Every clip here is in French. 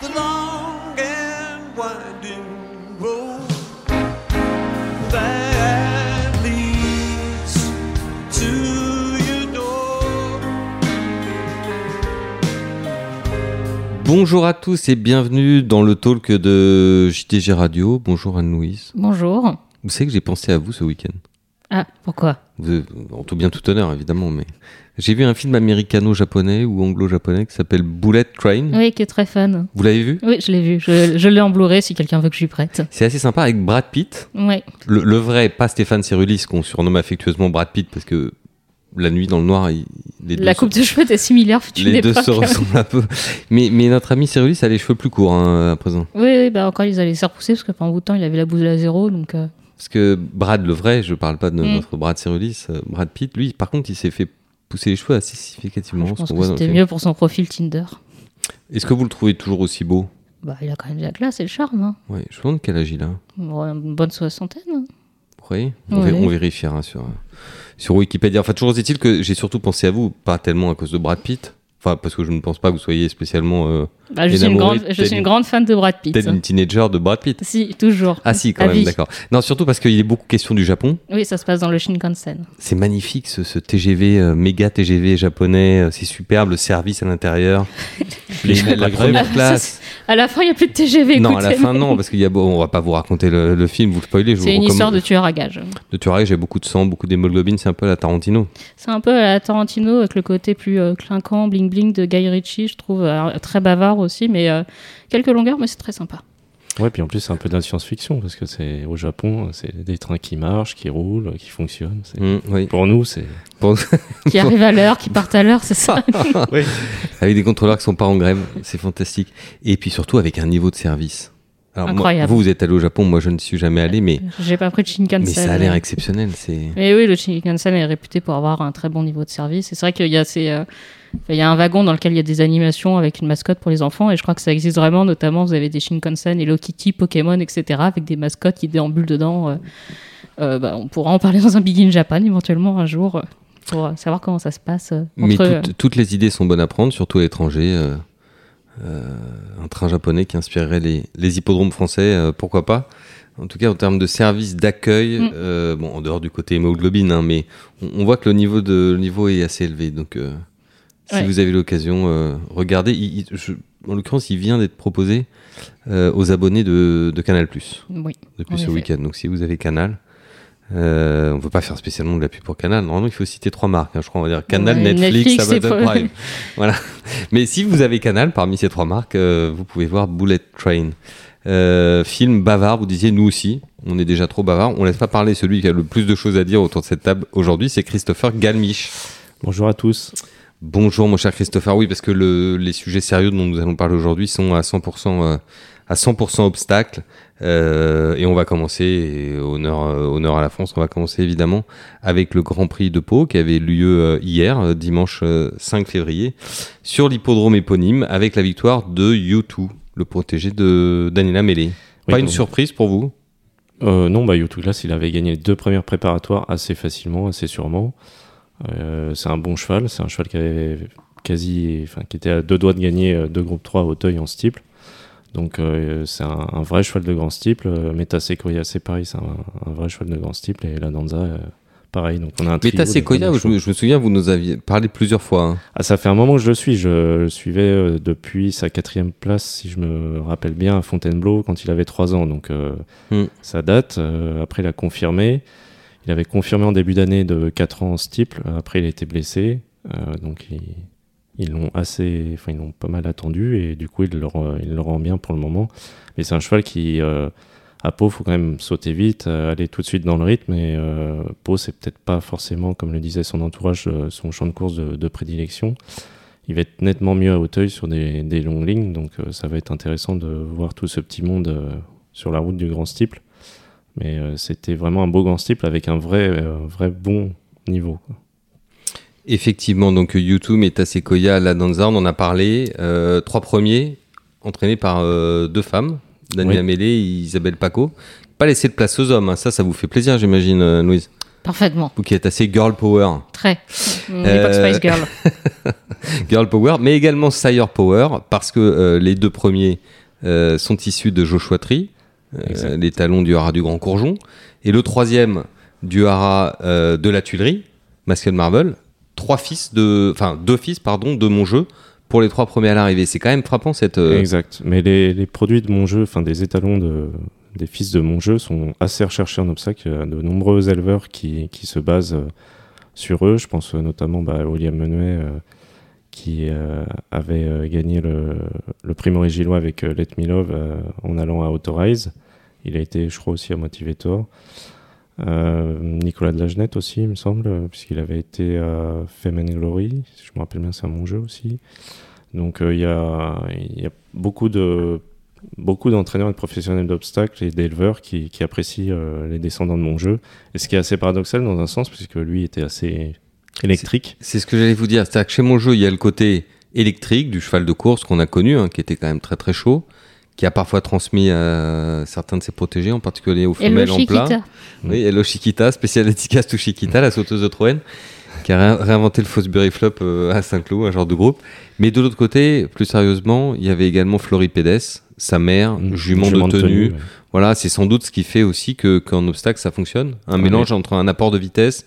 the long and winding road that leads to your door. Bonjour à tous et bienvenue dans le talk de JTG Radio. Bonjour Anne-Louise. Bonjour. Vous savez que j'ai pensé à vous ce week-end? Ah, pourquoi? En tout bien tout honneur évidemment, mais j'ai vu un film américano-japonais ou anglo-japonais qui s'appelle Bullet Train. Oui, qui est très fan. Vous l'avez vu? Oui, je l'ai vu. Je, je l'ai en Blu-ray si quelqu'un veut que je lui prête. C'est assez sympa avec Brad Pitt. Ouais. Le, le vrai, pas Stéphane Cerulis qu'on surnomme affectueusement Brad Pitt parce que la nuit dans le noir, il- les deux La coupe de cheveux est similaire. une les deux se ressemblent un peu. Mais, mais notre ami Cerulis a les cheveux plus courts hein, à présent. Oui, oui, bah encore ils allaient se repousser parce que pendant bout de temps il avait la bouse à zéro. Donc, euh, Parce que Brad, le vrai, je parle pas de Mm. notre Brad Cerulis, euh, Brad Pitt, lui, par contre, il s'est fait pousser les cheveux assez significativement. je pense qu'on que c'était mieux pour son profil Tinder. Est-ce que vous le trouvez toujours aussi beau? Bah, il a quand même de la classe et le charme. Hein. Ouais, je me demande quel âge il a. Une bonne soixantaine. hein. Croyez? On, on vérifiera sur, euh, sur Wikipédia. Enfin, toujours est-il que j'ai surtout pensé à vous, pas tellement à cause de Brad Pitt. Enfin, parce que je ne pense pas que vous soyez spécialement euh, Bah, je, suis une grande, je suis tel- une grande fan de Brad Pitt. peut-être une teenager de Brad Pitt. Si, toujours. Ah si, quand À même, d'accord. Non, surtout parce qu'il est beaucoup question du Japon. Oui, ça se passe dans le Shinkansen. C'est magnifique ce, ce TGV, euh, méga TGV japonais. euh, C'est superbe, le service à l'intérieur. Les, la première classe. À la fin, il n'y a plus de TGV. Non, à la fin, non, parce qu'il y a. Bon, on va pas vous raconter le, le film, vous le spoilez. C'est une recommande- histoire de tueur à gages. De tueur, j'ai beaucoup de sang, beaucoup d'hémoglobine, c'est un peu la Tarantino. C'est un peu à la Tarantino avec le côté plus euh, clinquant, bling bling de Guy Ritchie, je trouve euh, très bavard aussi, mais euh, quelques longueurs, mais c'est très sympa. Ouais, puis en plus, c'est un peu de la science-fiction parce que c'est au Japon, c'est des trains qui marchent, qui roulent, qui fonctionnent. C'est- Mm, oui. Pour nous, c'est. Pour- Qui arrive à l'heure, qui partent à l'heure, c'est ça. Avec des contrôleurs qui sont pas en grève, c'est fantastique. Et puis surtout avec un niveau de service. Alors, moi, Incroyable. vous, vous êtes allé au Japon, moi je ne suis jamais allé, mais, J'ai pas pris de Shinkansen. mais ça a l'air exceptionnel. C'est. Mais oui, le Shinkansen est réputé pour avoir un très bon niveau de service. Et C'est vrai qu'il y a ces, euh, il y a un wagon dans lequel il y a des animations avec une mascotte pour les enfants, et je crois que ça existe vraiment. Notamment, vous avez des Shinkansen, Hello Kitty, Pokémon, etc., avec des mascottes qui déambulent dedans. euh. Euh, bah, on pourra en parler dans un Big in Japan éventuellement un jour euh, pour savoir comment ça se passe Mais entre. euh, toutes, les idées sont bonnes à prendre, surtout à l'étranger. un train japonais qui inspirerait les, les hippodromes français, pourquoi pas En tout cas, en termes de service d'accueil, Mm. euh, bon, en dehors du côté hémoglobine, hein, mais on, on voit que le niveau, de, le niveau est assez élevé. Donc, euh, si Ouais. vous avez l'occasion, euh, regardez. Il- il- je- en l'occurrence, il vient d'être proposé euh, aux abonnés de, de Canal Oui. depuis ce week-end. Donc, si vous avez Canal. Euh, on ne veut pas faire spécialement de la pub pour Canal. Normalement, il faut citer trois marques. hein. Je crois, on va dire Canal, Ouais, Netflix, Netflix et Amazon Prime. voilà. Mais si vous avez Canal parmi ces trois marques, euh, vous pouvez voir Bullet Train. Euh, film bavard, vous disiez nous aussi. On est déjà trop bavard. On laisse pas parler celui qui a le plus de choses à dire autour de cette table aujourd'hui, c'est Christopher Galmiche. Bonjour à tous. Bonjour mon cher Christopher. Oui, parce que le- les sujets sérieux dont nous allons parler aujourd'hui sont à 100%, euh, à 100% obstacles. Euh, et on va commencer, et honneur, euh, honneur à la France, on va commencer évidemment avec le Grand Prix de Pau qui avait lieu euh, hier, dimanche euh, 5 février, sur l'hippodrome éponyme avec la victoire de U2, le protégé de Daniela Mellet. Oui, Pas une surprise pour vous? Euh, non, bah, YouTube Glass, il avait gagné les deux premières préparatoires assez facilement, assez sûrement. Euh, c'est un bon cheval. C'est un cheval qui avait quasi, enfin, qui était à deux doigts de gagner euh, deux groupes 3 à Auteuil en steeple. Donc, euh, c'est un, un vrai cheval de grand steeple. Meta Sequoia, c'est pareil, c'est un, un vrai cheval de grand steeple. Et la Danza, euh, pareil. Donc, on a un de Sequoia, je, me- souviens, vous nous aviez parlé plusieurs fois. hein. Ah, ça fait un moment que je le suis. Je le suivais euh, depuis sa quatrième place, si je me rappelle bien, à Fontainebleau, quand il avait trois ans. Donc, Hmm. ça date. Après, il a confirmé. Il avait confirmé en début d'année de 4 ans en. Après, il a été blessé. Euh, donc, il- ils l'ont assez, enfin, ils l'ont pas mal attendu. Et du coup, il le, rend- bien pour le moment. Mais c'est un cheval qui, euh, à Pau, faut quand même sauter vite, euh, aller tout de suite dans le rythme. Et euh, Pau, c'est peut-être pas forcément, comme le disait son entourage, son champ de course de, prédilection. Il va être nettement mieux à Hauteuil sur des, longues lignes, donc ça va être intéressant de voir tout ce petit monde sur la route du Grand Steeple. Mais euh, c'était vraiment un beau Grand Steeple avec un vrai, euh, vrai bon niveau. quoi. Effectivement, donc YouTube, Meta Sequoia, La Danza, on en a parlé. Euh, trois premiers, entraînés par euh, deux femmes, Daniela Oui. Mélé et Isabelle Paco. Pas laisser de place aux hommes, hein. ça, ça vous fait plaisir, j'imagine, euh, Louise. Parfaitement. Vous qui êtes assez girl power. Très. Euh, L'époque Spice Girl. Girl Power, mais également Sire Power, parce que euh, les deux premiers euh, sont issus de Joshua Tree, euh, les talons du haras du Grand Courgeon, et le troisième du haras euh, de la Tuilerie, Masqued Marble, trois fils de, enfin deux fils pardon de mon jeu pour les trois premiers à l'arrivée. C'est quand même frappant cette. euh, Exact. Mais les, les produits de mon jeu, enfin des étalons de, des fils de mon jeu sont assez recherchés en obstacle. Il y a de nombreux éleveurs qui, qui se basent euh, sur eux. Je pense notamment bah, à William Menuet qui euh, avait euh, gagné le, prix Maurice Gillois avec euh, Let Me Love en allant à Autorize. Il a été, je crois, aussi à Motivator. Nicolas de la Genette aussi, il me semble, puisqu'il avait été à Fame and Glory. Si je me rappelle bien, c'est à mon jeu aussi. Donc il y, a, beaucoup de beaucoup d'entraîneurs et de professionnels d'obstacles et d'éleveurs qui, apprécient les descendants de mon jeu. Et ce qui est assez paradoxal dans un sens, puisque lui était assez électrique. C'est ce que j'allais vous dire. C'est-à-dire que chez mon jeu, il y a le côté électrique du cheval de course qu'on a connu, hein, qui était quand même très très chaud, qui a parfois transmis à certains de ses protégés, en particulier aux femelles en plat. Chiquita. Oui, Hello Chiquita, spécial dédicace to Chiquita, la sauteuse de Troène, qui a ré- réinventé le Fosbury Flop euh, à Saint-Cloud, un genre de groupe. Mais de l'autre côté, plus sérieusement, il y avait également Floripédès, sa mère, Mmh. jument, Jument de tenue. ouais. Voilà, c'est sans doute ce qui fait aussi que qu'en obstacle ça fonctionne. Un Ouais. mélange entre un apport de vitesse,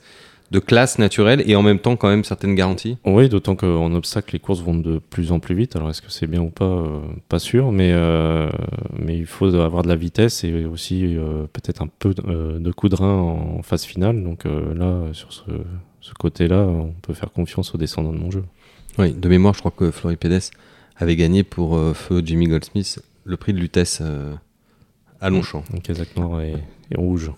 de classe naturelle et en même temps quand même certaines garanties. Oui, d'autant qu'en obstacle, les courses vont de plus en plus vite. Alors, est-ce que c'est bien ou pas euh, Pas sûr, mais, euh, mais il faut avoir de la vitesse et aussi euh, peut-être un peu de, coup de rein en phase finale. Donc là, sur ce, ce côté-là, on peut faire confiance aux descendants de mon jeu. Oui, de mémoire, je crois que Floripédès avait gagné pour feu Jimmy Goldsmith le prix de Lutèce à Longchamp. Donc, Kazakh noir et, et rouge,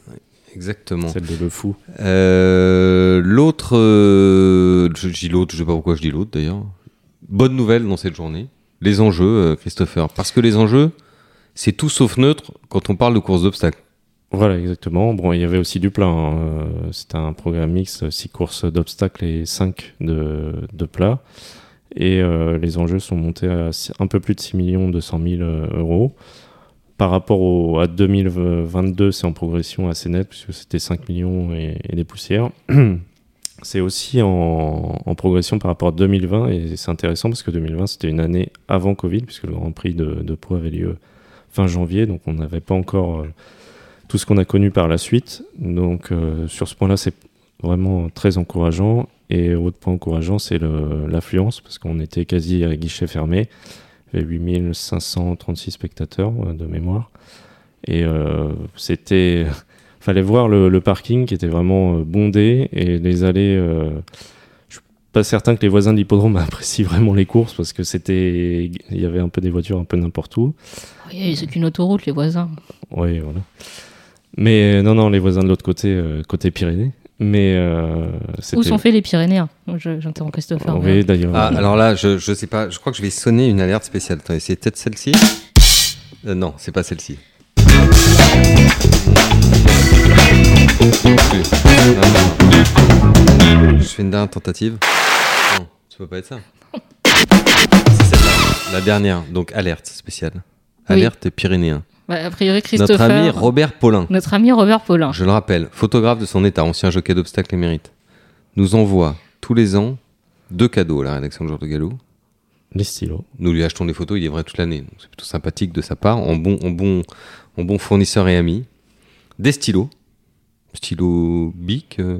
Exactement. celle de Le Fou. Euh, l'autre, euh, je dis l'autre, je sais pas pourquoi je dis l'autre d'ailleurs. Bonne nouvelle dans cette journée, les enjeux, euh, Christopher. Parce que les enjeux, c'est tout sauf neutre quand on parle de course d'obstacles. Voilà, exactement. Bon, il y avait aussi du plat. hein. C'était un programme mixte, 6 courses d'obstacles et 5 de, de plats. Et les enjeux sont montés à un peu plus de 6 millions 200 000 euh, euros. Par rapport au, à 2022, c'est en progression assez nette, puisque c'était 5 millions et, des poussières. C'est aussi en, progression par rapport à 2020, et c'est intéressant parce que 2020, c'était une année avant Covid, puisque le Grand Prix de, de Pau avait lieu fin janvier, donc on n'avait pas encore euh, tout ce qu'on a connu par la suite. Donc euh, sur ce point-là, c'est vraiment très encourageant. Et autre point encourageant, c'est l'affluence, parce qu'on était quasi à guichet fermé. Il y avait 8536 spectateurs euh, de mémoire. Et euh, c'était... fallait voir le, le parking qui était vraiment euh, bondé et les allées... pas certain que les voisins de l'hippodrome apprécient vraiment les courses parce que c'était... Il y avait un peu des voitures un peu n'importe où. Oui, c'est qu'une autoroute, les voisins. Oui, voilà. Mais non, non, les voisins de l'autre côté, euh, côté Pyrénées. Mais euh. Où sont faits les Pyrénéens Je- J'interromps Christopher. Oui, d'ailleurs. Ah, alors là, je, je sais pas, je crois que je vais sonner une alerte spéciale. Attendez, c'est peut-être celle-ci Euh, Non, c'est pas celle-ci. Je fais une dernière tentative. Non, ça peut pas être ça. C'est celle-là, la dernière. Donc alerte spéciale. Oui. Alerte pyrénéen. Bah, a priori, Notre Christopher. ami Robert Paulin. Notre ami Robert Paulin. je le rappelle, photographe de son état, ancien jockey d'obstacles émérite, nous envoie tous les ans deux cadeaux à la rédaction de Jour de Galop. Les stylos. Nous lui achetons des photos, il est vrai toute l'année. Donc c'est plutôt sympathique de sa part, en bon, en bon, en bon fournisseur et ami. Des stylos, stylos Bic, euh,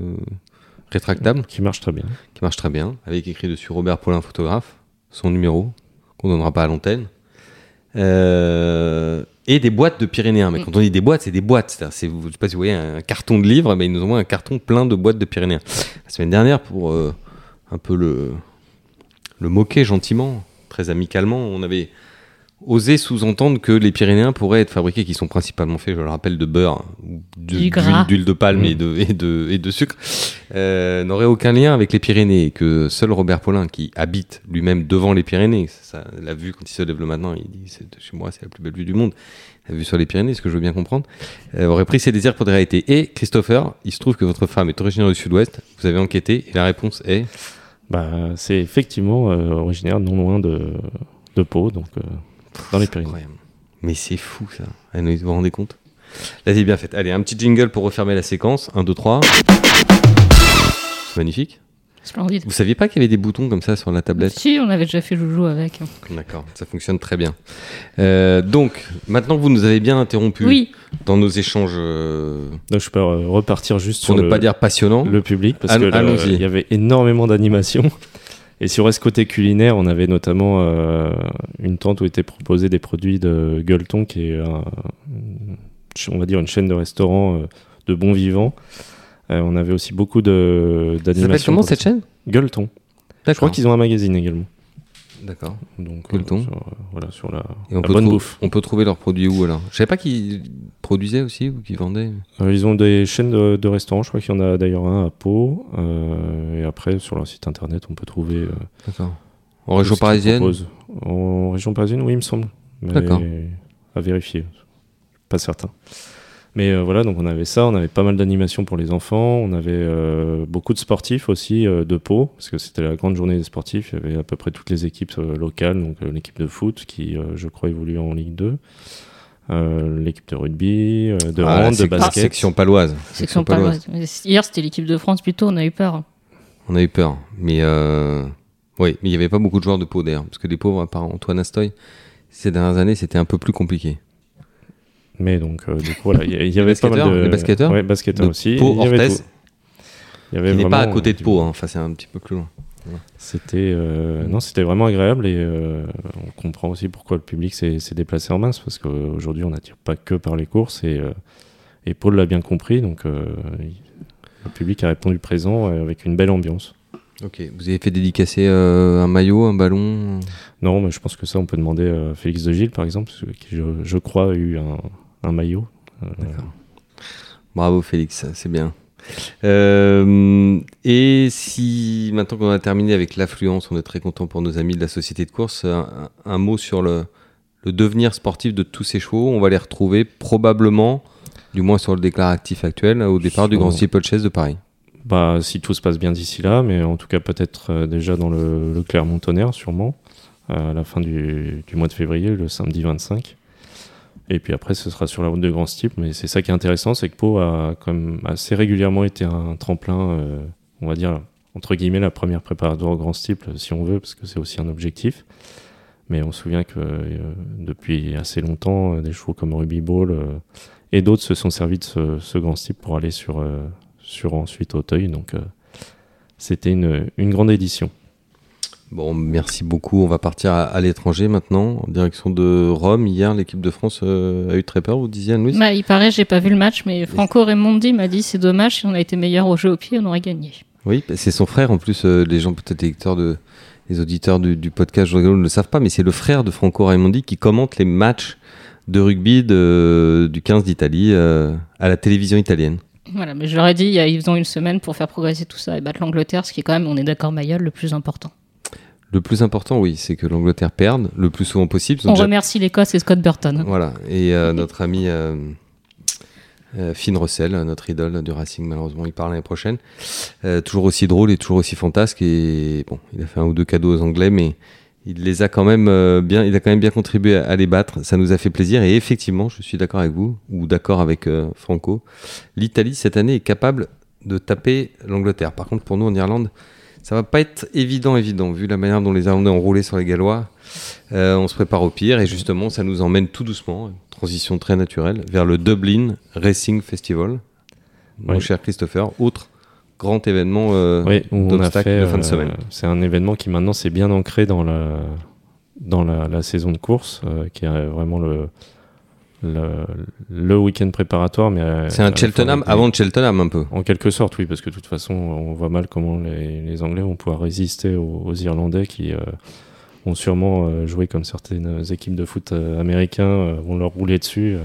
rétractables, Qui marche très bien. qui marchent très bien, avec écrit dessus Robert Paulin photographe, son numéro, qu'on donnera pas à l'antenne. Euh, et des boîtes de Pyrénéens. Mais quand on dit des boîtes, c'est des boîtes. C'est- je sais pas si vous voyez un carton de livres, mais ils nous envoient un carton plein de boîtes de Pyrénéens. La semaine dernière, pour euh, un peu le, le moquer gentiment, très amicalement, on avait osé sous-entendre que les Pyrénéens pourraient être fabriqués, qui sont principalement faits, je le rappelle, de beurre, gras. d'huile de palme Mm. et, de, et, de, et de sucre, euh, n'aurait aucun lien avec les Pyrénées, et que seul Robert Paulin, qui habite lui-même devant les Pyrénées, ça, la vue quand il se lève le matin, il dit c'est- chez moi c'est la plus belle vue du monde, la vue sur les Pyrénées, ce que je veux bien comprendre, euh, aurait pris ses désirs pour des réalités. Et Christopher, il se trouve que votre femme est originaire du Sud-Ouest, vous avez enquêté, et la réponse est? Bah, c'est effectivement euh, originaire non loin de, de Pau, donc euh, dans les Pyrénées. Incroyable. Mais c'est fou ça. Allez, vous vous rendez compte? Là, c'est bien fait. Allez, un petit jingle pour refermer la séquence. 1, 2, 3. C'est magnifique. Splendide. Vous saviez pas qu'il y avait des boutons comme ça sur la tablette? Si, on avait déjà fait joujou avec. D'accord, ça fonctionne très bien. Euh, donc, maintenant que vous nous avez bien interrompu Oui, dans nos échanges, euh, Donc je peux repartir juste pour sur ne le, pas dire passionnants, le public parce Allons- que le- allons-y. il y avait énormément d'animations. Et si on reste côté culinaire, on avait notamment euh, une tente où étaient proposés des produits de Gueuleton, qui est, un- on va dire, une chaîne de restaurants euh, de bons vivants. Euh, on avait aussi beaucoup de ça s'appelle d'animations. comment cette chaîne? Gueuleton. Je crois qu'ils ont un magazine également. D'accord. Donc, euh, sur, euh, voilà, sur la, Et on la peut, bonne bouffe. on peut trouver leurs produits où alors? Je savais pas qu'ils produisaient aussi ou qu'ils vendaient. Euh, ils ont des chaînes de, de restaurants, je crois qu'il y en a d'ailleurs un à Pau. euh, et après, sur leur site internet, on peut trouver. euh, D'accord. En région parisienne. En région parisienne, oui, il me semble. D'accord. À vérifier. Pas certain. Mais euh, voilà, donc on avait ça, on avait pas mal d'animations pour les enfants, on avait euh, beaucoup de sportifs aussi euh, de Pau, parce que c'était la grande journée des sportifs, il y avait à peu près toutes les équipes euh, locales, donc euh, l'équipe de foot qui, euh, je crois, évolue en Ligue 2, euh, l'équipe de rugby, euh, de Ah, hand, de basket. Section paloise. section paloise. Hier, c'était l'équipe de France plutôt, on a eu peur. On a eu peur. Mais euh... oui, mais il n'y avait pas beaucoup de joueurs de Pau d'ailleurs. Parce que les pauvres, à part Antoine Astoy, ces dernières années, c'était un peu plus compliqué. Mais donc, euh, du coup, voilà, il y, avait pas mal de... les basketteurs Ouais, basketteurs De aussi. Pau, il y avait. Il y avait n'est pas à côté de Pau. hein. Enfin, c'est un petit peu plus loin. C'était euh, non, c'était vraiment agréable et euh, on comprend aussi pourquoi le public s'est s'est déplacé en masse parce qu'aujourd'hui on n'attire pas que par les courses et, et Paul l'a bien compris donc le public a répondu présent avec une belle ambiance. Ok. Vous avez fait dédicacer euh, un maillot, un ballon? Non, mais je pense que ça on peut demander à Félix de Gilles par exemple qui je, je crois a eu un, un maillot. Euh, Bravo Félix, c'est bien. Euh, et si maintenant qu'on a terminé avec l'affluence, on est très content pour nos amis de la société de course, un, un mot sur le, le devenir sportif de tous ces chevaux. On va les retrouver probablement, du moins sur le déclaratif actuel, au départ du Grand Steeplechase de Paris. Bah, si tout se passe bien d'ici là, mais en tout cas peut-être euh, déjà dans le, le Clermont-Tonnerre, sûrement, euh, à la fin du, du mois de février, le samedi 25. Et puis après, ce sera sur la route de Grand Steep, mais c'est ça qui est intéressant, c'est que Pau a quand assez régulièrement été un tremplin, euh, on va dire, entre guillemets, la première préparatoire au Grand Steep, si on veut, parce que c'est aussi un objectif. Mais on se souvient que euh, depuis assez longtemps, euh, des chevaux comme Ruby Ball euh, et d'autres se sont servis de ce, ce Grand Steep pour aller sur, euh, sur ensuite Auteuil. Donc euh, c'était une, une grande édition. Bon, merci beaucoup. On va partir à, à l'étranger maintenant, en direction de Rome. Hier, l'équipe de France euh, a eu très peur, vous disiez, Anne-Louise Bah, il paraît, j'ai pas vu le match, mais Franco Raimondi m'a dit c'est dommage, si on a été meilleur au jeu au pied, on aurait gagné. Oui, c'est son frère en plus. euh, les gens peut-être les lecteurs de, les auditeurs du, du podcast ne le savent pas, mais c'est le frère de Franco Raimondi qui commente les matchs de rugby de, du 15 d'Italie euh, à la télévision italienne. Voilà, mais je leur ai dit, il y a- ils ont une semaine pour faire progresser tout ça et battre l'Angleterre, ce qui est quand même, on est d'accord, Mayol, le plus important. Le plus important, oui, c'est que l'Angleterre perde le plus souvent possible. On déjà- remercie l'Écosse et Scott Burton. Voilà. Et euh, notre ami euh, euh, Finn Russell, notre idole du Racing, malheureusement, il part l'année prochaine. Toujours aussi drôle et toujours aussi fantasque. Et bon, il a fait un ou deux cadeaux aux Anglais, mais il les a quand même bien, il a quand même bien contribué à, à les battre. Ça nous a fait plaisir. Et effectivement, je suis d'accord avec vous, ou d'accord avec Franco. L'Italie, cette année, est capable de taper l'Angleterre. Par contre, pour nous, en Irlande, ça va pas être évident, évident, vu la manière dont les Irlandais ont roulé sur les Gallois. Euh, on se prépare au pire et justement, ça nous emmène tout doucement, une transition très naturelle, vers le Dublin Racing Festival. Mon Oui. cher Christopher, autre grand événement euh, Oui, fait. de fin de euh, semaine. c'est un événement qui maintenant s'est bien ancré dans la dans la, la saison de course, euh, qui est vraiment le le, le week-end préparatoire. Mais à- C'est un Cheltenham avant de Cheltenham un peu. En quelque sorte, oui, parce que de toute façon, on voit mal comment les, les Anglais vont pouvoir résister aux, aux Irlandais qui euh, ont sûrement euh, joué comme certaines équipes de foot euh, américains euh, vont leur rouler dessus. euh.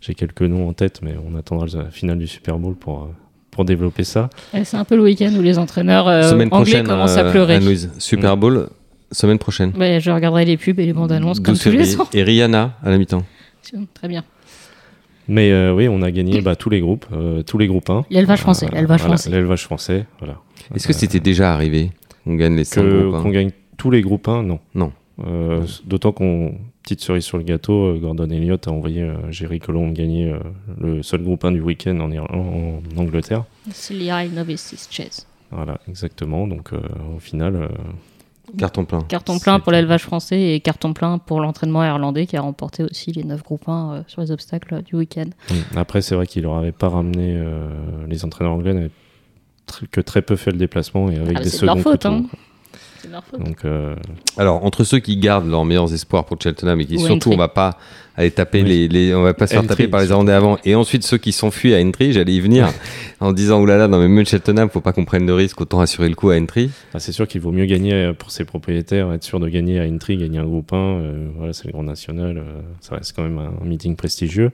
J'ai quelques noms en tête, mais on attendra la finale du Super Bowl pour, euh, pour développer ça. Et C'est un peu le week-end où les entraîneurs euh, semaine anglais prochaine, commencent à euh, pleurer. Anne-Louise, Super Bowl, semaine prochaine. Ouais, je regarderai les pubs et les bandes annonces comme 12 tous les ans. Et Rihanna à la mi-temps. Très bien. Mais euh, oui, on a gagné bah, tous les groupes, euh, tous les groupes 1. L'élevage français, l'élevage voilà, français. L'élevage français, voilà. Est-ce que c'était déjà arrivé On gagne les 5 Que- groupes. Qu'on gagne tous les groupes 1, non. Non. Euh, D'autant qu'on, petite cerise sur le gâteau, euh, Gordon Elliott a envoyé euh, Jerry Colomb gagner euh, le seul groupe 1 du week-end en, en Angleterre. C'est l'I Novices Chase. Voilà, exactement. Donc euh, au final, euh, Carton plein. Carton plein pour l'élevage français et carton plein pour l'entraînement irlandais qui a remporté aussi les 9 groupes 1 euh, sur les obstacles euh, du week-end. après c'est vrai qu'il leur avait pas ramené euh, les entraîneurs anglais n'avaient tr- que très peu fait le déplacement et avec Ah, des c'est de leur seconds faute, couteaux, hein. Quoi. C'est de leur faute. Donc euh, Alors, entre ceux qui gardent leurs meilleurs espoirs pour Cheltenham et qui Ou surtout, Aintree. on va pas aller taper Oui. les, les- on va pas se faire Aintree, taper par les. Irlandais avant, et ensuite ceux qui s'enfuient à Entry, j'allais y venir en disant oulala, non mais même Cheltenham, faut pas qu'on prenne de risque, autant assurer le coup à Entry. ah, c'est sûr qu'il vaut mieux gagner euh, pour ses propriétaires, être sûr de gagner à Intri, gagner un groupe 1, euh, voilà, c'est le Grand National, euh, ça reste quand même un, meeting prestigieux,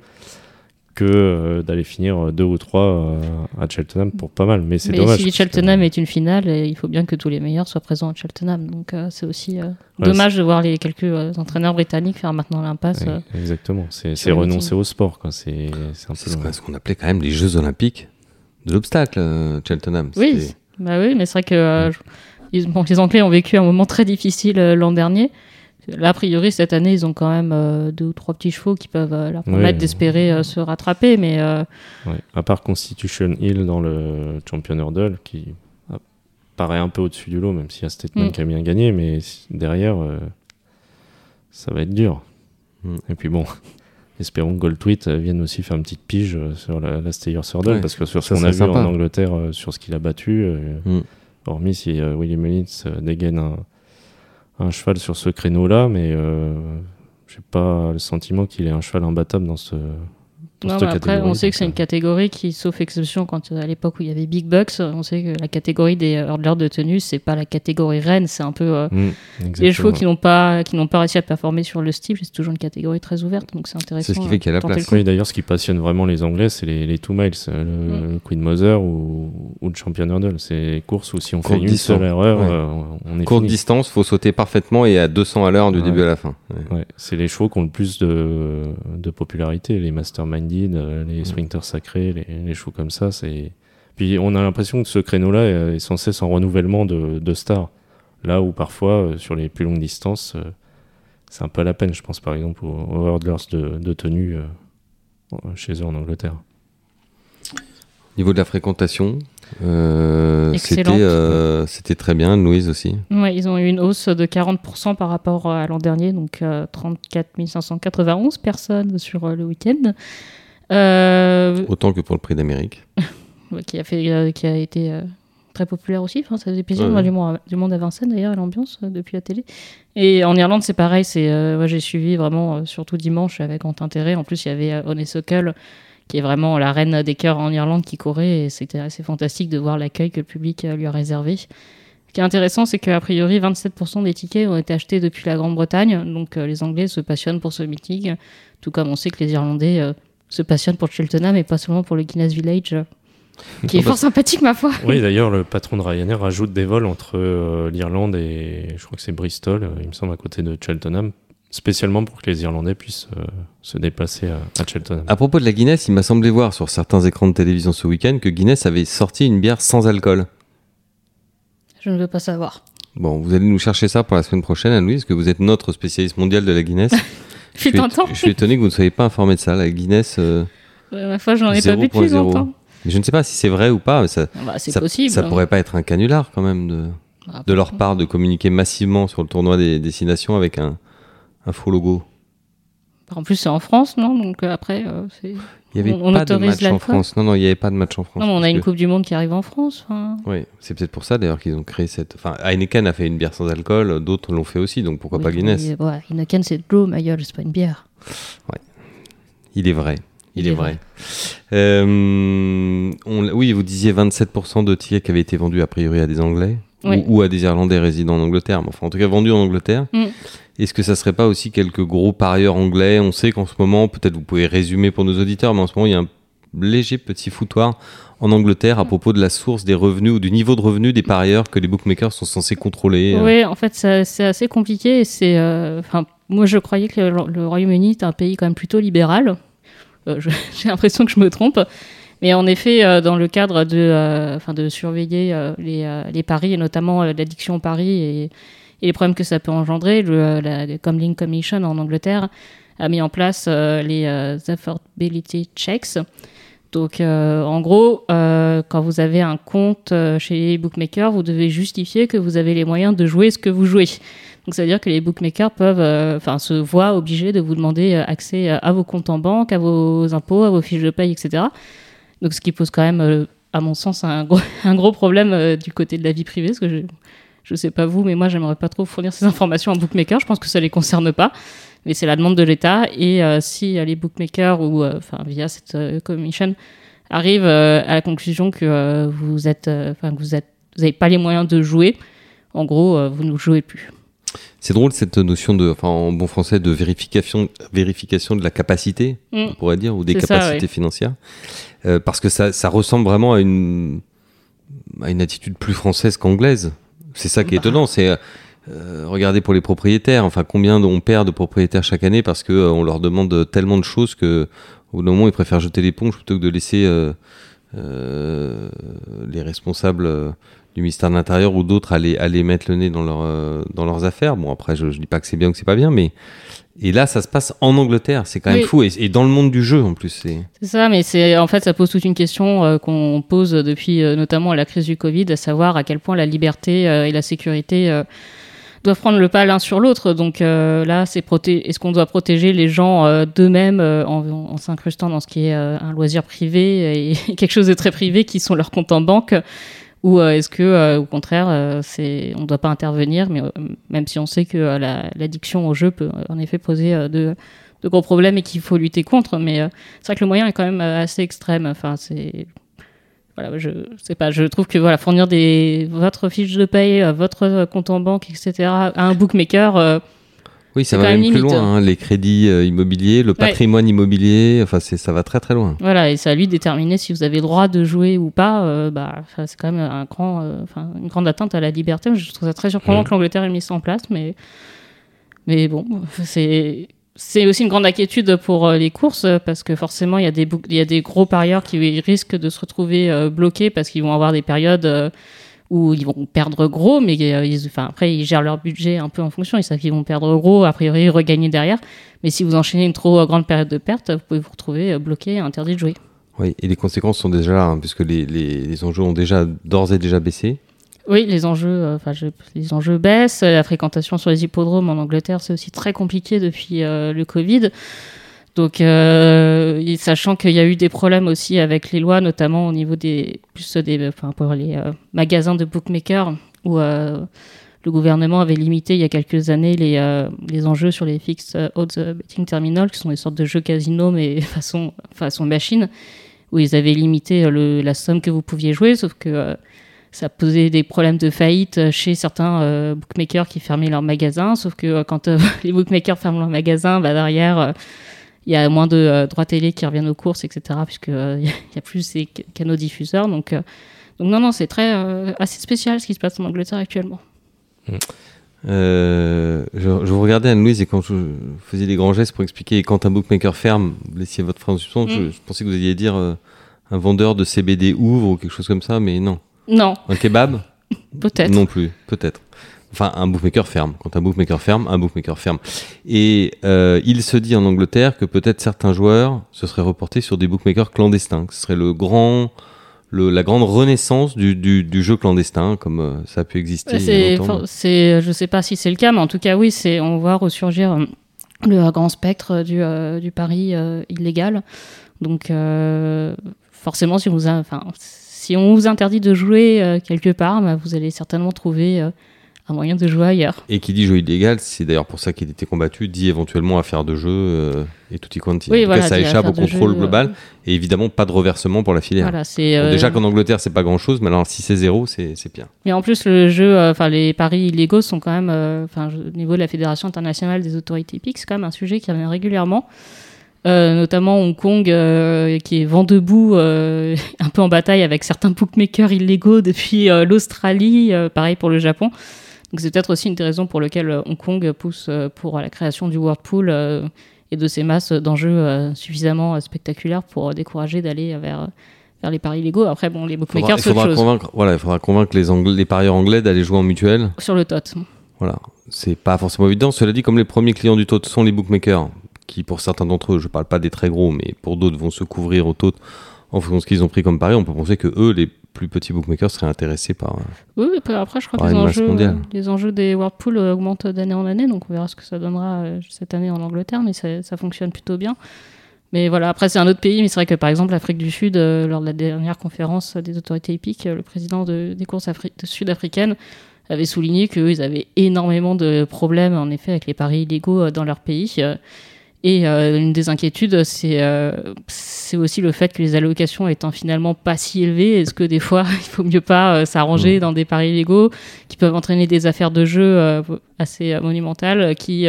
que euh, d'aller finir deux ou trois euh, à Cheltenham pour pas mal. Mais c'est dommage. si parce que- Cheltenham est une finale, il faut bien que tous les meilleurs soient présents à Cheltenham. Donc euh, c'est aussi euh, Ouais, dommage de voir les quelques euh, entraîneurs britanniques faire maintenant l'impasse. Ouais, euh. Exactement, c'est renoncer au sport. C'est ce qu'on appelait quand même les Jeux Olympiques de l'obstacle, euh, Cheltenham. Oui, bah oui, mais c'est vrai que euh, je- ils- bon, les Anglais ont vécu un moment très difficile euh, l'an dernier. Là, a priori, cette année, ils ont quand même euh, deux ou trois petits chevaux qui peuvent euh, leur permettre Oui. d'espérer euh, se rattraper. Mais euh, Ouais. À part Constitution Hill dans le Champion Hurdle, qui paraît un peu au-dessus du lot, même si y a Statement Mm. qui a bien gagné, mais derrière, euh, ça va être dur. Mm. Et puis bon, espérons que Goldtweet euh, vienne aussi faire une petite pige euh, sur la, la Stayers Hurdle, Ouais, parce que sur ce qu'on a vu sympa. en Angleterre, euh, sur ce qu'il a battu, euh, Mm. hormis si euh, William Ellis euh, dégaine un, un cheval sur ce créneau-là, mais euh, j'ai pas le sentiment qu'il est un cheval imbattable dans ce. Non, mais après, on sait que c'est une euh, catégorie qui, sauf exception, quand euh, à l'époque où il y avait Big Bucks, on sait que la catégorie des hurdlers de tenue, c'est pas la catégorie reine, c'est un peu euh, Mm, les chevaux qui n'ont pas qui n'ont pas réussi à performer sur le steeple. C'est toujours une catégorie très ouverte, donc c'est intéressant. C'est ce qui fait qu'il y a la euh, place. Oui, d'ailleurs, ce qui passionne vraiment les Anglais, c'est les, les two miles, euh, le, Mm. le Queen Mother ou, ou le Champion Hurdle. C'est les courses où si on Courte fait une distance. seule erreur, Ouais. euh, on est Courte fini. distance, faut sauter parfaitement et à 200 à l'heure du Ouais. début à la fin. Ouais. Ouais, c'est les chevaux qui ont le plus de, de popularité, les Masterminded, euh, les Sprinters sacrés, les, les chevaux comme ça. C'est puis on a l'impression que ce créneau-là est, sans cesse en renouvellement de, de stars. Là où parfois euh, sur les plus longues distances, euh, c'est un peu à la peine. Je pense par exemple aux, aux hurdlers de, de tenue chez eux en Angleterre. Niveau de la fréquentation, euh, c'était euh, c'était très bien, Louise aussi. Ouais, ils ont eu une hausse de 40% par rapport à l'an dernier, donc euh, 34 591 personnes sur euh, le week-end. Autant que pour le prix d'Amérique. qui a fait, qui a été très populaire aussi. Enfin, ça faisait plaisir Ouais, ouais. du monde, du monde à Vincennes d'ailleurs, l'ambiance euh, depuis la télé. Et en Irlande, c'est pareil. C'est, euh, ouais, j'ai suivi vraiment, euh, surtout dimanche, avec grand intérêt. En plus, il y avait Honeysuckle, qui est vraiment la reine des cœurs en Irlande, qui courait, et c'était assez fantastique de voir l'accueil que le public euh, lui a réservé. Ce qui est intéressant, c'est qu'a priori, 27% des tickets ont été achetés depuis la Grande-Bretagne. Donc, euh, les Anglais se passionnent pour ce meeting, tout comme on sait que les Irlandais euh, se passionnent pour Cheltenham et pas seulement pour le Guinness Village, qui est Ah bah, fort sympathique, ma foi. Oui, d'ailleurs, le patron de Ryanair rajoute des vols entre euh, l'Irlande et je crois que c'est Bristol, il me semble, à côté de Cheltenham, spécialement pour que les Irlandais puissent euh, se déplacer à, à Cheltenham. À propos de la Guinness, il m'a semblé voir sur certains écrans de télévision ce week-end que Guinness avait sorti une bière sans alcool. Je ne veux pas savoir. Bon, vous allez nous chercher ça pour la semaine prochaine, Anne-Louise, parce que vous êtes notre spécialiste mondial de la Guinness. Je suis je étonné que vous ne soyez pas informé de ça. La Guinness, euh, Ouais, ma foi, j'en ai pas bu depuis 0.0. longtemps. mais je ne sais pas si c'est vrai ou pas. mais ça, Bah, c'est ça, possible. ça pourrait pas être un canular quand même de, Ah, de leur part de communiquer massivement sur le tournoi des destinations avec un, un faux logo. En plus, c'est en France, non? Donc euh, après, euh, c'est. Il n'y avait On- on pas de match en France. Non, non, il n'y avait pas de match en France. Non, mais on a une que- Coupe du Monde qui arrive en France. Oui, c'est peut-être pour ça d'ailleurs qu'ils ont créé cette. Enfin, Heineken a fait une bière sans alcool, d'autres l'ont fait aussi, donc pourquoi Oui, pas Guinness? mais, ouais, Heineken, c'est de l'eau, ma gueule, c'est pas une bière. Il est vrai. Il, est, vrai. Euh, on- oui, vous disiez 27% de tickets qui avaient été vendus a priori à des Anglais Oui. ou, ou à des Irlandais résidant en Angleterre. Mais enfin, en tout cas, vendus en Angleterre. Mm. Est-ce que ça serait pas aussi quelques gros parieurs anglais? On sait qu'en ce moment, peut-être vous pouvez résumer pour nos auditeurs, mais en ce moment, il y a un léger petit foutoir en Angleterre à Mm. propos de la source des revenus ou du niveau de revenus des parieurs que les bookmakers sont censés contrôler. euh. Oui, en fait, c'est assez compliqué. C'est, euh, moi, je croyais que le, le Royaume-Uni était un pays quand même plutôt libéral. Euh, J'ai l'impression que je me trompe. Mais en effet, euh, dans le cadre de, de surveiller les, les paris, et notamment l'addiction au pari et, et les problèmes que ça peut engendrer, le, euh, la la Gambling Commission en Angleterre a mis en place euh, les euh, affordability checks. Donc, euh, en gros, quand vous avez un compte chez les bookmakers, vous devez justifier que vous avez les moyens de jouer ce que vous jouez. Donc, ça veut dire que les bookmakers peuvent, enfin, se voient obligés de vous demander accès à vos comptes en banque, à vos impôts, à vos fiches de paye, etc. Donc, ce qui pose quand même, euh, à mon sens, un gros, un gros problème du côté de la vie privée, parce que je, je sais pas vous, mais moi, j'aimerais pas trop fournir ces informations à bookmakers. Je pense que ça les concerne pas mais c'est la demande de l'État. Et euh, si euh, les bookmakers ou euh, enfin via cette commission arrivent à la conclusion que vous êtes, enfin que vous êtes, vous n'avez pas les moyens de jouer, en gros, vous ne jouez plus. C'est drôle cette notion de, enfin en bon français, de vérification, vérification de la capacité, Mm. on pourrait dire, ou des ça, capacités ouais. financières, Euh, parce que ça, ça ressemble vraiment à une, à une attitude plus française qu'anglaise. C'est ça qui est Bah. étonnant. C'est euh, regardez pour les propriétaires, enfin combien on perd de propriétaires chaque année parce que euh, on leur demande tellement de choses que au bout d'un moment ils préfèrent jeter l'éponge plutôt que de laisser euh, euh, les responsables euh, du ministère de l'Intérieur ou d'autres aller, aller mettre le nez dans, leur, euh, dans leurs affaires. Bon, après, je, je dis pas que c'est bien ou que c'est pas bien, mais. Et là, ça se passe en Angleterre, c'est quand même Oui. fou. Et, et dans le monde du jeu, en plus. C'est... Ça, mais c'est en fait ça pose toute une question euh, qu'on pose depuis euh, notamment la crise du Covid, à savoir à quel point la liberté euh, et la sécurité doivent prendre le pas l'un sur l'autre. Donc là, c'est proté- est-ce qu'on doit protéger les gens d'eux-mêmes en, en s'incrustant dans ce qui est un loisir privé et quelque chose de très privé qui sont leurs comptes en banque? Ou euh, est-ce que euh, au contraire euh, c'est on ne doit pas intervenir mais même si on sait que la- l'addiction au jeu peut en effet poser de de gros problèmes et qu'il faut lutter contre mais c'est vrai que le moyen est quand même assez extrême. Enfin, c'est voilà, je sais pas. Je trouve que voilà, fournir des votre fiche de paye, votre compte en banque, etc. à un bookmaker, euh, Oui, ça va même plus loin. hein, les crédits euh, immobiliers, le patrimoine immobilier, enfin, c'est, ça va très très loin. voilà, et à lui déterminer si vous avez le droit de jouer ou pas. euh, bah, c'est quand même un grand, euh, une grande atteinte à la liberté. Je trouve ça très surprenant Mhm. que l'Angleterre ait mis ça en place, mais mais bon, c'est c'est aussi une grande inquiétude pour euh, les courses parce que forcément il y a des il y a des gros parieurs qui risquent de se retrouver bloqués parce qu'ils vont avoir des périodes où ils vont perdre gros mais euh, ils, enfin après ils gèrent leur budget un peu en fonction ils savent qu'ils vont perdre gros a priori regagner derrière mais si vous enchaînez une trop grande période de perte vous pouvez vous retrouver euh, bloqué interdit de jouer Oui, et les conséquences sont déjà là, hein, puisque les, les, les enjeux ont déjà d'ores et déjà baissé. Oui, les enjeux, euh, enfin, les enjeux baissent. La fréquentation sur les hippodromes en Angleterre, c'est aussi très compliqué depuis euh, le Covid. Donc, euh, sachant qu'il y a eu des problèmes aussi avec les lois, notamment au niveau des, plus des, enfin, pour les euh, magasins de bookmakers, où euh, le gouvernement avait limité il y a quelques années les, les enjeux sur les fixed odds betting terminals, qui sont des sortes de jeux casino mais façon, façon machine, où ils avaient limité la somme que vous pouviez jouer, sauf que ça posait des problèmes de faillite chez certains bookmakers qui fermaient leurs magasins. Sauf que quand les bookmakers ferment leurs magasins, bah, derrière, il y a moins de euh, droits télé qui reviennent aux courses, etc. Puisque euh, il y a plus ces ca- canaux diffuseurs. Donc, euh, donc non, non, c'est très assez spécial ce qui se passe en Angleterre actuellement. Euh, je, je vous regardais Anne-Louise et quand je faisais des grands gestes pour expliquer quand un bookmaker ferme, vous laissiez votre phrase en suspens, Mm. je, je pensais que vous alliez dire euh, un vendeur de CBD ouvre ou quelque chose comme ça, mais non. Non, Un kebab? Peut-être. Non plus, peut-être. Enfin, un bookmaker ferme. Quand un bookmaker ferme, un bookmaker ferme. Et euh, il se dit en Angleterre que peut-être certains joueurs se seraient reportés sur des bookmakers clandestins. Ce serait le grand, le, la grande renaissance du, du, du jeu clandestin, comme euh, ça a pu exister C'est, c'est, je sais pas si c'est le cas, mais en tout cas, oui, c'est, on voit ressurgir euh, le grand spectre du, euh, du pari euh, illégal. Donc, euh, forcément, si, vous a- enfin, si on vous interdit de jouer euh, quelque part, bah, vous allez certainement trouver euh, un moyen de jouer ailleurs. Et qui dit jeu illégal, c'est d'ailleurs pour ça qu'il était combattu, dit éventuellement affaire de jeu euh, et tout y quanti. Oui, en tout voilà, cas, ça échappe au contrôle jeu, euh, global et évidemment pas de reversement pour la filière. Voilà, Bon, euh, déjà qu'en Angleterre, c'est pas grand chose, mais alors si c'est zéro, c'est bien. Mais en plus, le jeu, euh, les paris illégaux sont quand même, enfin au niveau de la Fédération internationale des autorités hippiques, c'est quand même un sujet qui revient régulièrement. Euh, notamment Hong Kong, euh, qui est vent debout, euh, un peu en bataille avec certains bookmakers illégaux depuis l'Australie, pareil pour le Japon. Donc c'est peut-être aussi une des raisons pour lesquelles euh, Hong Kong pousse euh, pour la création du World Pool euh, et de ces masses d'enjeux suffisamment spectaculaires pour décourager d'aller vers, vers les paris illégaux. Après, bon, les bookmakers, il c'est autre faudra chose. convaincre, voilà, il faudra convaincre les, Anglais, les parieurs anglais d'aller jouer en mutuelle. Sur le tot. Voilà, c'est pas forcément évident. Cela dit, comme les premiers clients du TOT sont les bookmakers, qui pour certains d'entre eux, je parle pas des très gros, mais pour d'autres vont se couvrir au TOT en fonction de ce qu'ils ont pris comme pari, on peut penser que eux, les plus petits bookmakers, seraient intéressés par. euh, Oui, après, je crois que les enjeux, mondiale. les enjeux des World Pool euh, augmentent d'année en année, donc on verra ce que ça donnera euh, cette année en Angleterre, mais ça, ça fonctionne plutôt bien. Mais voilà, après, c'est un autre pays, mais c'est vrai que par exemple, l'Afrique du Sud, lors de la dernière conférence des autorités hippiques, le président de- des courses afri- de sud-africaines avait souligné qu'ils avaient énormément de problèmes, en effet, avec les paris illégaux dans leur pays. Et euh, une des inquiétudes, c'est euh, c'est aussi le fait que les allocations étant finalement pas si élevées, est-ce que des fois, il faut mieux pas euh, s'arranger dans des paris illégaux qui peuvent entraîner des affaires de jeu assez monumentales qui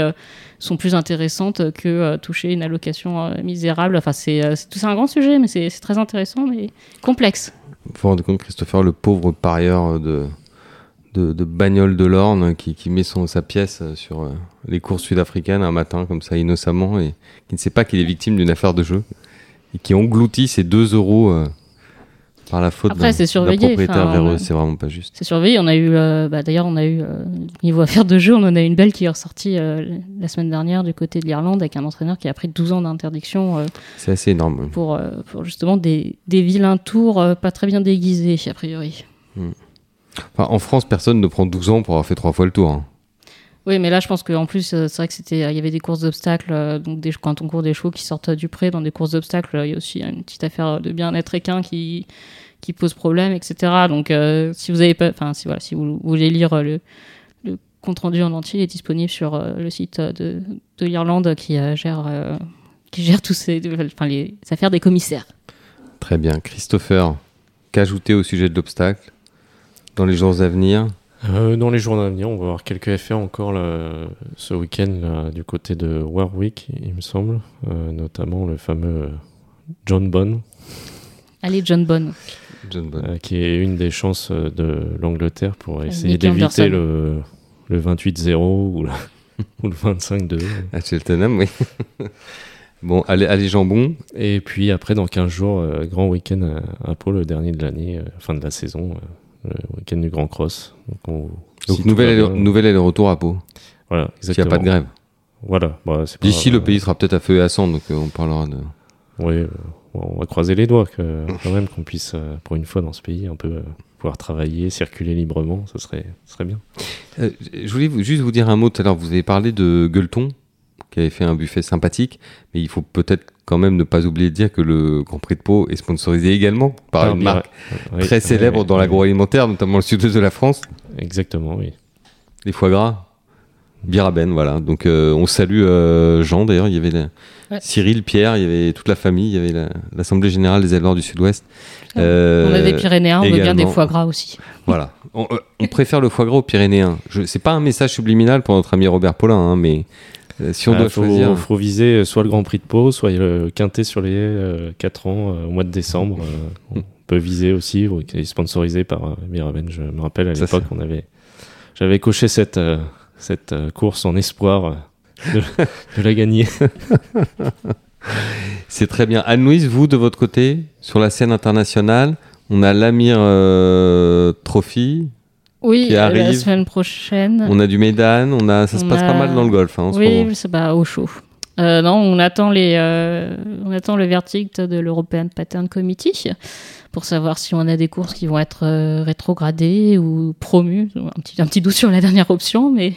sont plus intéressantes que toucher une allocation misérable? Enfin, c'est c'est un grand sujet, mais c'est c'est très intéressant, mais complexe. Vous vous rendez compte, Christopher, le pauvre parieur de, de, de bagnole de l'Orne qui, qui met son, sa pièce euh, sur euh, les courses sud-africaines un matin, comme ça, innocemment, et qui ne sait pas qu'il est victime d'une affaire de jeu, et qui engloutit ses 2 euros euh, par la faute Après, d'un surveillé, propriétaire enfin, véreux. on a- C'est vraiment pas juste. C'est surveillé. On a eu, euh, bah, d'ailleurs, on a eu euh, niveau affaires de jeu, on en a eu une belle qui est ressortie euh, la semaine dernière du côté de l'Irlande avec un entraîneur qui a pris 12 ans d'interdiction euh, C'est assez énorme. pour, euh, pour justement des, des vilains tours euh, pas très bien déguisés, a priori. Enfin, en France, personne ne prend 12 ans pour avoir fait trois fois le tour. hein. Oui, mais là, je pense qu'en plus, euh, c'est vrai que c'était, il y avait des courses d'obstacles, euh, donc des, quand on court des chevaux qui sortent du pré dans des courses d'obstacles, euh, il y a aussi une petite affaire de bien-être équin qui, qui pose problème, etc. Donc, euh, si vous avez pas, enfin, si voilà, si vous, vous voulez lire euh, le, le compte rendu en entier, il est disponible sur euh, le site euh, de, de l'Irlande qui euh, gère, euh, qui gère tous ces, enfin, les affaires des commissaires. Très bien. Christopher, qu'ajouter au sujet de l'obstacle? Dans les jours à venir Euh, dans les jours à venir, on va avoir quelques FR encore là, ce week-end du côté de Warwick, il me semble, Euh, notamment le fameux John Bonne, Allez, John Bonne. John Bond. euh, qui est une des chances de l'Angleterre pour essayer d'éviter le, le 28-0 ou, le- ou le 25-2. À Cheltenham, oui. bon, allez, allez jambon. Et puis après, dans 15 jours, euh, grand week-end à, à Pau, le dernier de l'année, euh, fin de la saison, euh, le week-end du Grand Cross. Donc, on- Donc, nouvel, bien- nouvel aller-retour à Pau. Voilà, S'il n'y a exactement. pas de grève. Voilà. Bah, D'ici, le euh, pays sera peut-être à feu et à sang, donc euh, on parlera de. Oui, euh, on va croiser les doigts que, quand même qu'on puisse, euh, pour une fois dans ce pays, un peu pouvoir travailler, circuler librement, ça serait, serait bien. Je voulais vous- juste vous dire un mot tout à l'heure. Vous avez parlé de Gueuleton, qui avait fait un buffet sympathique, mais il faut peut-être quand même ne pas oublier de dire que le Grand Prix de Pau est sponsorisé également par Ah, une marque très célèbre dans l'agroalimentaire, notamment le sud-est de la France, Exactement, oui. les foie gras. Biraben, voilà. Donc euh, on salue euh, Jean d'ailleurs. Il y avait la- Ouais. Cyril, Pierre, il y avait toute la famille, il y avait la- l'Assemblée générale des éleveurs du Sud-Ouest. on Euh, a des Pyrénéens, on veut bien des également. foie gras aussi. Voilà. On, euh, on préfère le foie gras aux Pyrénéens. Je, c'est pas un message subliminal pour notre ami Robert Paulin, hein, mais si on Ah, doit faut, choisir. faut viser soit le Grand Prix de Pau, soit le Quintet sur les 4 ans euh, au mois de décembre. euh, on peut viser aussi, ou qui est sponsorisé par euh, Miraben. Je me rappelle à l'époque, on avait, j'avais coché cette, euh, cette euh, course en espoir euh, de, de la gagner. C'est très bien. Anne-Louise, vous, de votre côté, sur la scène internationale, on a l'Amir euh, Trophy, Oui, qui euh, la arrive. semaine prochaine. on a du Médan, on a, ça se passe pas mal dans le golf hein, en ce oui, moment. mais c'est pas au chaud. Euh, non, on attend, les, euh, on attend le verdict de l'European Pattern Committee pour savoir si on a des courses qui vont être euh, rétrogradées ou promues. Un petit, un petit doute sur la dernière option, mais.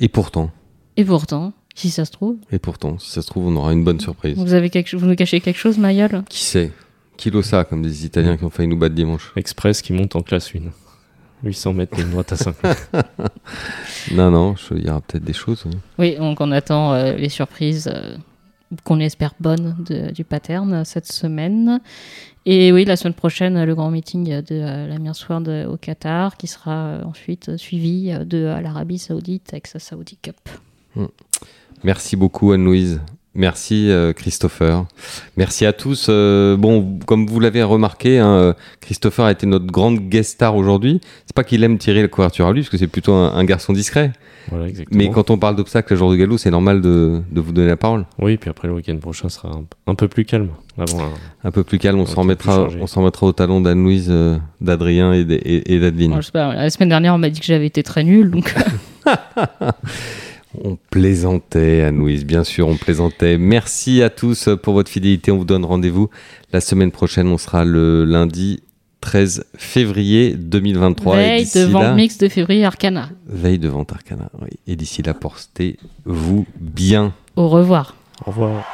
Et pourtant, Et pourtant, si ça se trouve, et pourtant, si ça se trouve, on aura une bonne surprise. vous, avez quelque, vous nous cachez quelque chose, Mayol? Qui sait? Kilo ça, comme des Italiens qui ont failli nous battre dimanche? Express qui monte en classe 1. 800 mètres ligne droite à 5 Non, non, je- il y aura peut-être des choses. hein. Oui, donc on attend euh, les surprises euh, qu'on espère bonnes de- du pattern cette semaine. Et oui, la semaine prochaine, le grand meeting de euh, la Sword au Qatar, qui sera euh, ensuite suivi de l'Arabie Saoudite avec sa Saudi Cup. Merci beaucoup Anne-Louise. Merci euh, Christopher. Merci à tous. Euh, bon, comme vous l'avez remarqué, hein, euh, Christopher a été notre grande guest star aujourd'hui. C'est pas qu'il aime tirer la couverture à lui, parce que c'est plutôt un, un garçon discret. Voilà, exactement. Mais quand on parle d'obstacles à jour de galop, c'est normal de, de vous donner la parole. Oui, puis après le week-end prochain sera un, un peu plus calme. Avant, un- Un peu plus calme, on s'en remettra, on s'en remettra au talon d'Anne-Louise, euh, d'Adrien et, et- et d'Adeline. Sais pas, la semaine dernière, on m'a dit que j'avais été très nul, donc On plaisantait, Anne-Louise, bien sûr, on plaisantait. Merci à tous pour votre fidélité. On vous donne rendez-vous la semaine prochaine. On sera le lundi 13 février 2023. et Veille de vente là- mix de février Arcana. Veille de vente Arcana. oui. Et d'ici là, portez-vous bien. Au revoir. Au revoir.